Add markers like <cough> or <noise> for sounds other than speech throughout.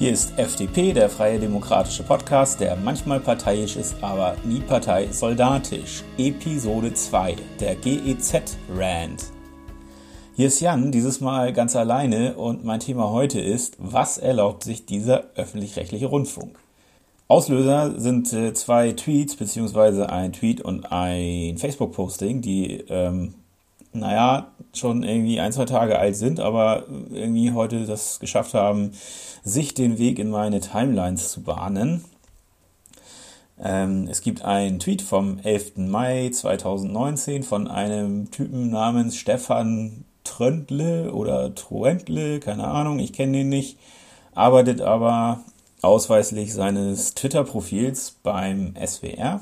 Hier ist FDP, der Freie Demokratische Podcast, der manchmal parteiisch ist, aber nie parteisoldatisch. Episode 2, der GEZ-Rand. Hier ist Jan, dieses Mal ganz alleine und mein Thema heute ist, was erlaubt sich dieser öffentlich-rechtliche Rundfunk? Auslöser sind äh, zwei Tweets, beziehungsweise ein Tweet und ein Facebook-Posting, die, ähm, naja, schon irgendwie ein, zwei Tage alt sind, aber irgendwie heute das geschafft haben, sich den Weg in meine Timelines zu bahnen. Ähm, es gibt einen Tweet vom 11. Mai 2019 von einem Typen namens Stefan Tröndle oder Truentle, keine Ahnung, ich kenne den nicht, arbeitet aber ausweislich seines Twitter-Profils beim SWR.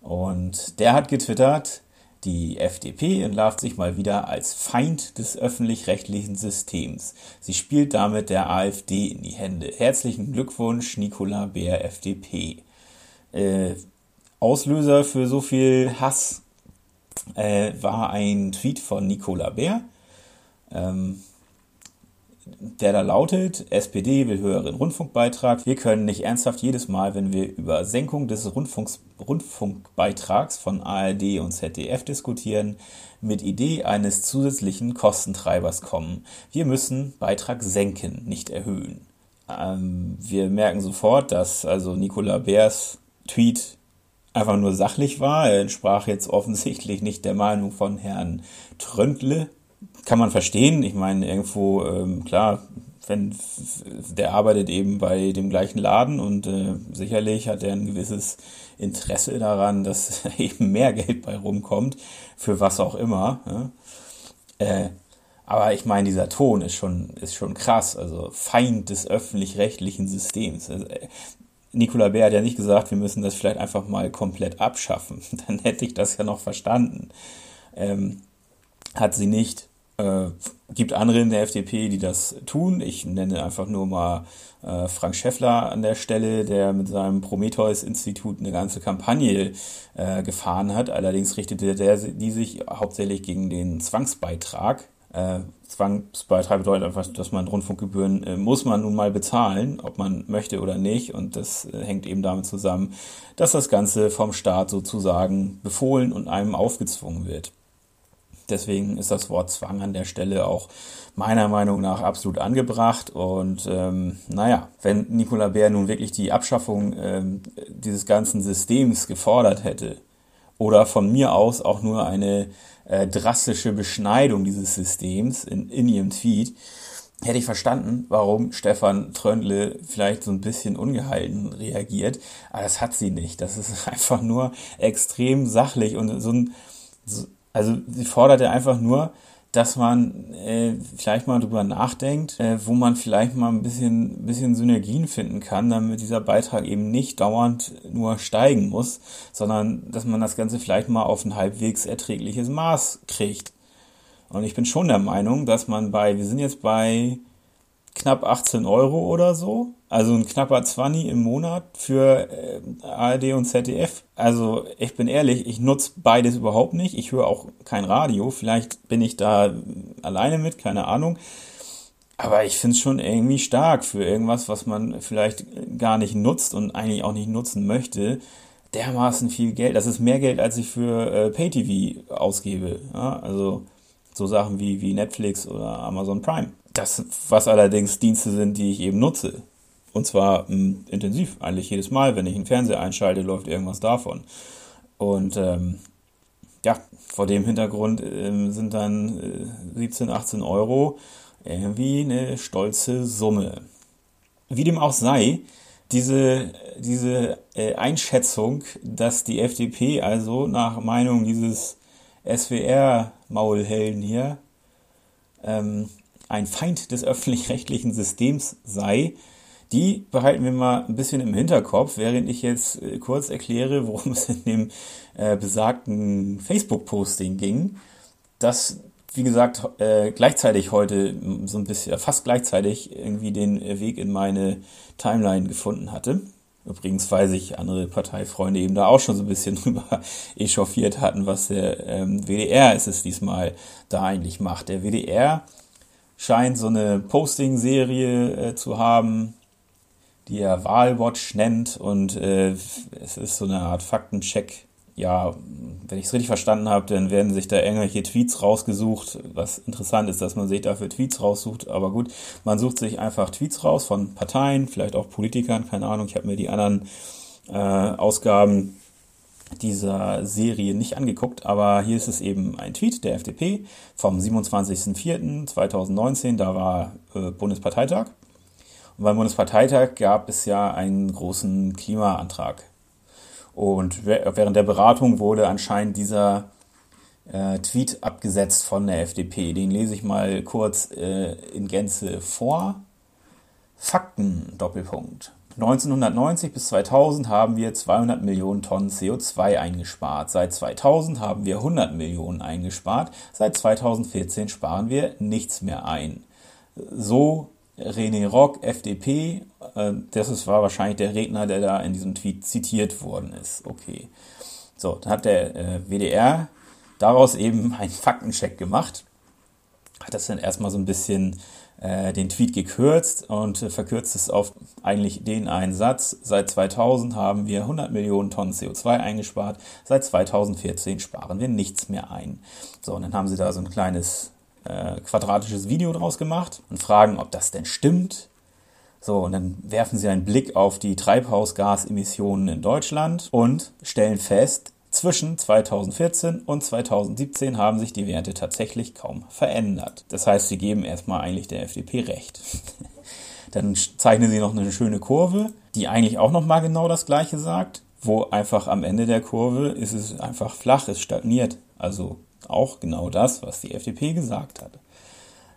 Und der hat getwittert, die FDP entlarvt sich mal wieder als Feind des öffentlich-rechtlichen Systems. Sie spielt damit der AfD in die Hände. Herzlichen Glückwunsch, Nicola Bär, FDP. Äh, Auslöser für so viel Hass äh, war ein Tweet von Nicola Bär. Ähm, der da lautet, SPD will höheren Rundfunkbeitrag. Wir können nicht ernsthaft jedes Mal, wenn wir über Senkung des Rundfunks, Rundfunkbeitrags von ARD und ZDF diskutieren, mit Idee eines zusätzlichen Kostentreibers kommen. Wir müssen Beitrag senken, nicht erhöhen. Ähm, wir merken sofort, dass also Nicola Beers Tweet einfach nur sachlich war. Er entsprach jetzt offensichtlich nicht der Meinung von Herrn Tröndle, kann man verstehen. Ich meine, irgendwo, ähm, klar, wenn der arbeitet eben bei dem gleichen Laden und äh, sicherlich hat er ein gewisses Interesse daran, dass <laughs> eben mehr Geld bei rumkommt, für was auch immer. Ja. Äh, aber ich meine, dieser Ton ist schon, ist schon krass, also Feind des öffentlich-rechtlichen Systems. Also, äh, Nicola Bär hat ja nicht gesagt, wir müssen das vielleicht einfach mal komplett abschaffen. <laughs> Dann hätte ich das ja noch verstanden. Ähm, hat sie nicht. Äh, gibt andere in der FDP, die das tun. Ich nenne einfach nur mal äh, Frank Schäffler an der Stelle, der mit seinem Prometheus-Institut eine ganze Kampagne äh, gefahren hat. Allerdings richtete der die sich hauptsächlich gegen den Zwangsbeitrag. Äh, Zwangsbeitrag bedeutet einfach, dass man Rundfunkgebühren äh, muss man nun mal bezahlen, ob man möchte oder nicht. Und das äh, hängt eben damit zusammen, dass das Ganze vom Staat sozusagen befohlen und einem aufgezwungen wird. Deswegen ist das Wort Zwang an der Stelle auch meiner Meinung nach absolut angebracht. Und ähm, naja, wenn Nicola Bär nun wirklich die Abschaffung ähm, dieses ganzen Systems gefordert hätte, oder von mir aus auch nur eine äh, drastische Beschneidung dieses Systems in, in ihrem Tweet, hätte ich verstanden, warum Stefan Tröndle vielleicht so ein bisschen ungehalten reagiert. Aber das hat sie nicht. Das ist <laughs> einfach nur extrem sachlich und so ein, so, also sie forderte einfach nur, dass man äh, vielleicht mal drüber nachdenkt, äh, wo man vielleicht mal ein bisschen, bisschen Synergien finden kann, damit dieser Beitrag eben nicht dauernd nur steigen muss, sondern dass man das Ganze vielleicht mal auf ein halbwegs erträgliches Maß kriegt. Und ich bin schon der Meinung, dass man bei, wir sind jetzt bei knapp 18 Euro oder so. Also ein knapper 20 im Monat für äh, ARD und ZDF. Also ich bin ehrlich, ich nutze beides überhaupt nicht. Ich höre auch kein Radio. Vielleicht bin ich da alleine mit, keine Ahnung. Aber ich finde es schon irgendwie stark für irgendwas, was man vielleicht gar nicht nutzt und eigentlich auch nicht nutzen möchte. Dermaßen viel Geld. Das ist mehr Geld, als ich für äh, PayTV ausgebe. Ja? Also so Sachen wie, wie Netflix oder Amazon Prime. Das, was allerdings Dienste sind, die ich eben nutze. Und zwar mh, hm, intensiv. Eigentlich jedes Mal, wenn ich einen Fernseher einschalte, läuft irgendwas davon. Und ähm, ja, vor dem Hintergrund ähm, sind dann äh, 17, 18 Euro irgendwie eine stolze Summe. Wie dem auch sei, diese, diese äh, Einschätzung, dass die FDP also nach Meinung dieses SWR-Maulhelden hier ähm, ein Feind des öffentlich-rechtlichen Systems sei, die behalten wir mal ein bisschen im Hinterkopf, während ich jetzt äh, kurz erkläre, <laughs> worum es in dem äh, besagten Facebook-Posting ging, das, wie gesagt, äh, gleichzeitig heute so ein bisschen, fast gleichzeitig irgendwie den Weg in meine Timeline gefunden hatte. Übrigens, weil sich andere Parteifreunde eben da auch schon so ein bisschen <laughs> drüber echauffiert hatten, was der ähm, WDR ist es diesmal da eigentlich macht. Der WDR scheint so eine Posting-Serie äh, zu haben, die er Wahlwatch nennt und äh, es ist so eine Art Faktencheck. Ja, wenn ich es richtig verstanden habe, dann werden sich da irgendwelche Tweets rausgesucht, was interessant ist, dass man sich dafür Tweets raussucht. Aber gut, man sucht sich einfach Tweets raus von Parteien, vielleicht auch Politikern, keine Ahnung. Ich habe mir die anderen äh, Ausgaben dieser Serie nicht angeguckt, aber hier ist es eben ein Tweet der FDP vom 27.04.2019, da war äh, Bundesparteitag. Und beim Bundesparteitag gab es ja einen großen Klimaantrag. Und während der Beratung wurde anscheinend dieser äh, Tweet abgesetzt von der FDP. Den lese ich mal kurz äh, in Gänze vor. Fakten, Doppelpunkt. 1990 bis 2000 haben wir 200 Millionen Tonnen CO2 eingespart. Seit 2000 haben wir 100 Millionen eingespart. Seit 2014 sparen wir nichts mehr ein. So René Rock, FDP. Äh, das war wahrscheinlich der Redner, der da in diesem Tweet zitiert worden ist. Okay. So, dann hat der äh, WDR daraus eben einen Faktencheck gemacht. Das dann erstmal so ein bisschen äh, den Tweet gekürzt und äh, verkürzt es auf eigentlich den einen Satz. Seit 2000 haben wir 100 Millionen Tonnen CO2 eingespart. Seit 2014 sparen wir nichts mehr ein. So, und dann haben sie da so ein kleines äh, quadratisches Video draus gemacht und fragen, ob das denn stimmt. So, und dann werfen sie einen Blick auf die Treibhausgasemissionen in Deutschland und stellen fest, zwischen 2014 und 2017 haben sich die Werte tatsächlich kaum verändert. Das heißt, sie geben erstmal eigentlich der FDP recht. <laughs> Dann zeichnen sie noch eine schöne Kurve, die eigentlich auch nochmal genau das gleiche sagt, wo einfach am Ende der Kurve ist es einfach flach, es stagniert. Also auch genau das, was die FDP gesagt hat.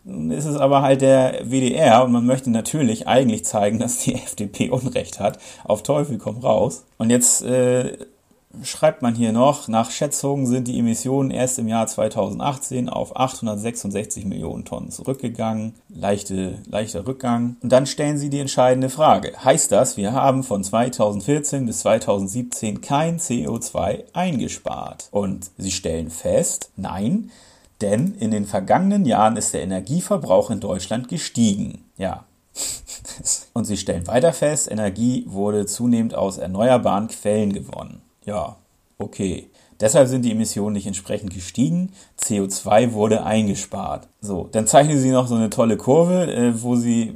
Nun ist es aber halt der WDR und man möchte natürlich eigentlich zeigen, dass die <laughs> FDP Unrecht hat. Auf Teufel komm raus. Und jetzt äh, schreibt man hier noch, nach Schätzungen sind die Emissionen erst im Jahr 2018 auf 866 Millionen Tonnen zurückgegangen. Leichte, leichter Rückgang. Und dann stellen sie die entscheidende Frage. Heißt das, wir haben von 2014 bis 2017 kein CO2 eingespart? Und sie stellen fest, nein, denn in den vergangenen Jahren ist der Energieverbrauch in Deutschland gestiegen. Ja, <laughs> und sie stellen weiter fest, Energie wurde zunehmend aus erneuerbaren Quellen gewonnen. Ja, okay. Deshalb sind die Emissionen nicht entsprechend gestiegen. CO2 wurde eingespart. So, dann zeichnen sie noch so eine tolle Kurve, äh, wo sie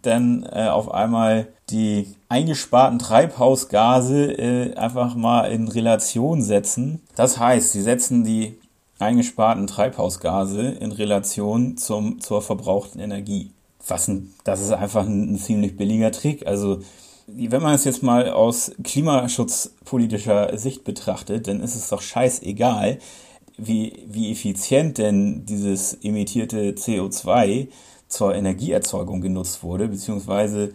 dann äh, auf einmal die eingesparten Treibhausgase äh, einfach mal in Relation setzen. Das heißt, sie setzen die eingesparten Treibhausgase in Relation zum, zur verbrauchten Energie. Was ein, das ist einfach ein, ein ziemlich billiger Trick. Also wenn man es jetzt mal aus klimaschutzpolitischer Sicht betrachtet, dann ist es doch scheißegal, wie, wie effizient denn dieses emittierte CO2 zur Energieerzeugung genutzt wurde, beziehungsweise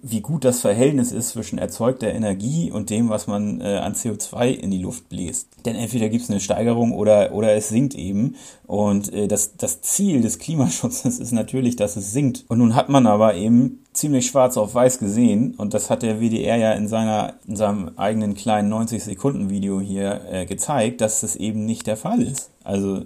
wie gut das Verhältnis ist zwischen erzeugter Energie und dem, was man äh, an CO2 in die Luft bläst. Denn entweder gibt es eine Steigerung oder, oder es sinkt eben. Und äh, das, das Ziel des Klimaschutzes <laughs> ist natürlich, dass es sinkt. Und nun hat man aber eben ziemlich schwarz auf weiß gesehen, und das hat der WDR ja in, seiner, in seinem eigenen kleinen 90-Sekunden-Video hier äh, gezeigt, dass das eben nicht der Fall ist. Also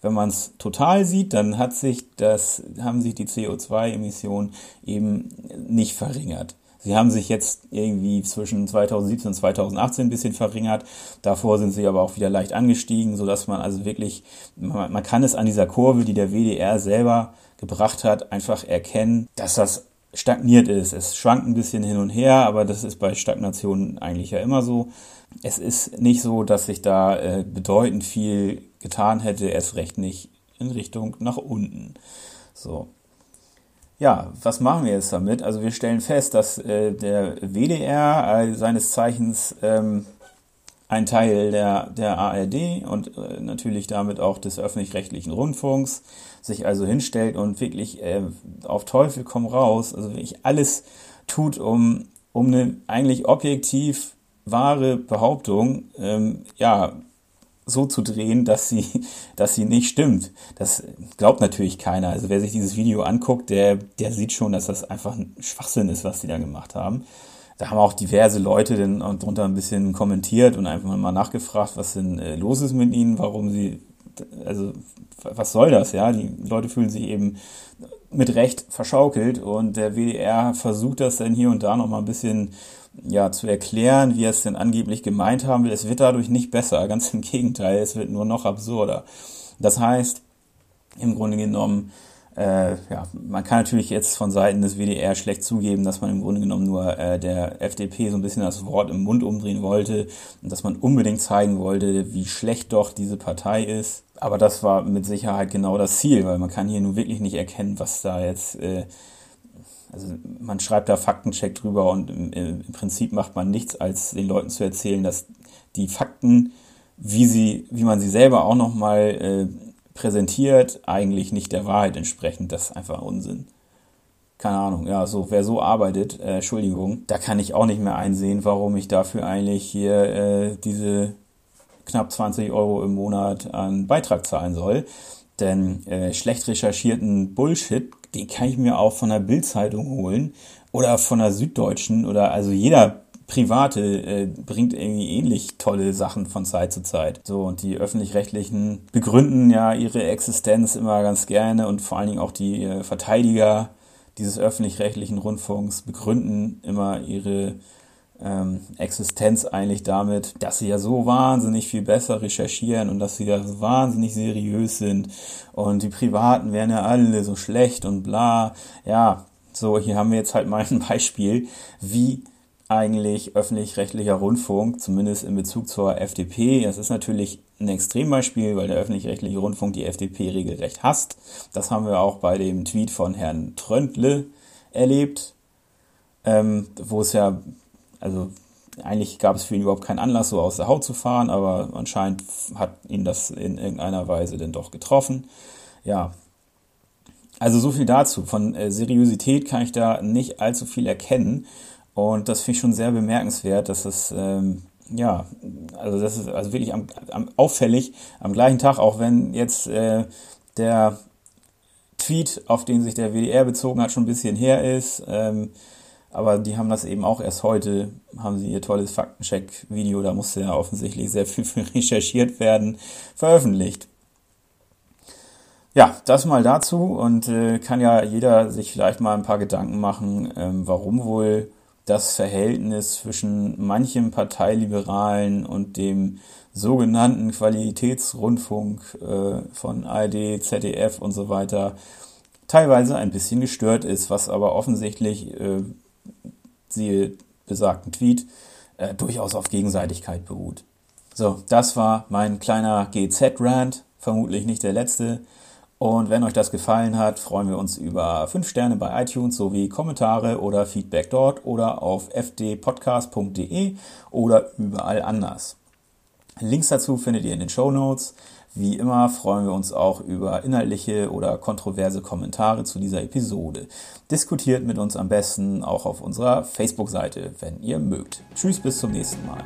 wenn man es total sieht, dann hat sich das, haben sich die CO2-Emissionen eben nicht verringert. Sie haben sich jetzt irgendwie zwischen 2017 und 2018 ein bisschen verringert. Davor sind sie aber auch wieder leicht angestiegen, sodass man also wirklich, man, man kann es an dieser Kurve, die der WDR selber gebracht hat, einfach erkennen, dass das stagniert ist. Es schwankt ein bisschen hin und her, aber das ist bei Stagnationen eigentlich ja immer so. Es ist nicht so, dass sich da äh, bedeutend viel getan hätte, erst recht nicht in Richtung nach unten. So. Ja, was machen wir jetzt damit? Also wir stellen fest, dass äh, der WDR äh, seines Zeichens ähm, ein Teil der, der ARD und äh, natürlich damit auch des öffentlich-rechtlichen Rundfunks sich also hinstellt und wirklich äh, auf Teufel komm raus, also wirklich alles tut, um, um eine eigentlich objektiv wahre Behauptung ähm, ja so zu drehen, dass sie, <laughs> dass sie nicht stimmt. Das glaubt natürlich keiner. Also wer sich dieses Video anguckt, der, der sieht schon, dass das einfach ein Schwachsinn ist, was sie da gemacht haben. Da haben auch diverse Leute dann drunter ein bisschen kommentiert und einfach mal nachgefragt, was denn äh, los ist mit ihnen, warum sie, also was soll das, ja? Die Leute fühlen sich eben mit Recht verschaukelt und der WDR versucht das dann hier und da noch mal ein bisschen ja, zu erklären, wie er es denn angeblich gemeint haben will. Es wird dadurch nicht besser, <laughs> ganz im Gegenteil, es wird nur noch absurder. Das heißt, im Grunde genommen, äh, ja, man kann natürlich jetzt von Seiten des WDR schlecht zugeben, dass man im Grunde genommen nur äh, der FDP so ein bisschen das Wort im Mund umdrehen wollte und dass man unbedingt zeigen wollte, wie schlecht doch diese Partei ist. Aber das war mit Sicherheit genau das Ziel, weil man kann hier nun wirklich nicht erkennen, was da jetzt, äh, also man schreibt da Faktencheck drüber und im, im, Prinzip macht man nichts, als den Leuten zu erzählen, dass die Fakten, wie sie, wie man sie selber auch nochmal äh, präsentiert, eigentlich nicht der Wahrheit entsprechend. Das ist einfach Unsinn. Keine Ahnung, ja, so, wer so arbeitet, äh, Entschuldigung, da kann ich auch nicht mehr einsehen, warum ich dafür eigentlich hier äh, diese knapp 20 Euro im Monat an Beitrag zahlen soll. Denn äh, schlecht recherchierten Bullshit, den kann ich mir auch von der Bildzeitung holen oder von der Süddeutschen oder also jeder Private äh, bringt irgendwie ähnlich tolle Sachen von Zeit zu Zeit. So, und die öffentlich-rechtlichen begründen ja ihre Existenz immer ganz gerne und vor allen Dingen auch die äh, Verteidiger dieses öffentlich-rechtlichen Rundfunks begründen immer ihre ähm, Existenz eigentlich damit, dass sie ja so wahnsinnig viel besser recherchieren und dass sie ja so wahnsinnig seriös sind und die Privaten wären ja alle so schlecht und bla. Ja, so, hier haben wir jetzt halt mal ein Beispiel, wie eigentlich öffentlich-rechtlicher Rundfunk, zumindest in Bezug zur FDP. Das ist natürlich ein Extrembeispiel, weil der öffentlich-rechtliche Rundfunk die FDP regelrecht hasst. Das haben wir auch bei dem Tweet von Herrn Tröntle erlebt, ähm, wo es ja also eigentlich gab es für ihn überhaupt keinen Anlass, so aus der Haut zu fahren, aber anscheinend hat ihn das in irgendeiner Weise denn doch getroffen. Ja, also so viel dazu. Von äh, Seriosität kann ich da nicht allzu viel erkennen. Und das finde ich schon sehr bemerkenswert, dass es, ähm, ja, also das ist also wirklich am, am, auffällig, am gleichen Tag, auch wenn jetzt äh, der Tweet, auf den sich der WDR bezogen hat, schon ein bisschen her ist, ähm, aber die haben das eben auch erst heute, haben sie ihr tolles Faktencheck-Video, da musste ja offensichtlich sehr viel für <laughs> recherchiert werden, veröffentlicht. Ja, das mal dazu und äh, kann ja jeder sich vielleicht mal ein paar Gedanken machen, ähm, warum wohl das Verhältnis zwischen manchem Parteiliberalen und dem sogenannten Qualitätsrundfunk äh, von ARD, ZDF und so weiter teilweise ein bisschen gestört ist, was aber offensichtlich äh, siehe besagten Tweet, äh, durchaus auf Gegenseitigkeit beruht. So, das war mein kleiner GZ-Rant, vermutlich nicht der letzte. Und wenn euch das gefallen hat, freuen wir uns über 5 Sterne bei iTunes sowie Kommentare oder Feedback dort oder auf fdpodcast.de oder überall anders. Links dazu findet ihr in den Show Notes. Wie immer freuen wir uns auch über inhaltliche oder kontroverse Kommentare zu dieser Episode. Diskutiert mit uns am besten auch auf unserer Facebook-Seite, wenn ihr mögt. Tschüss, bis zum nächsten Mal.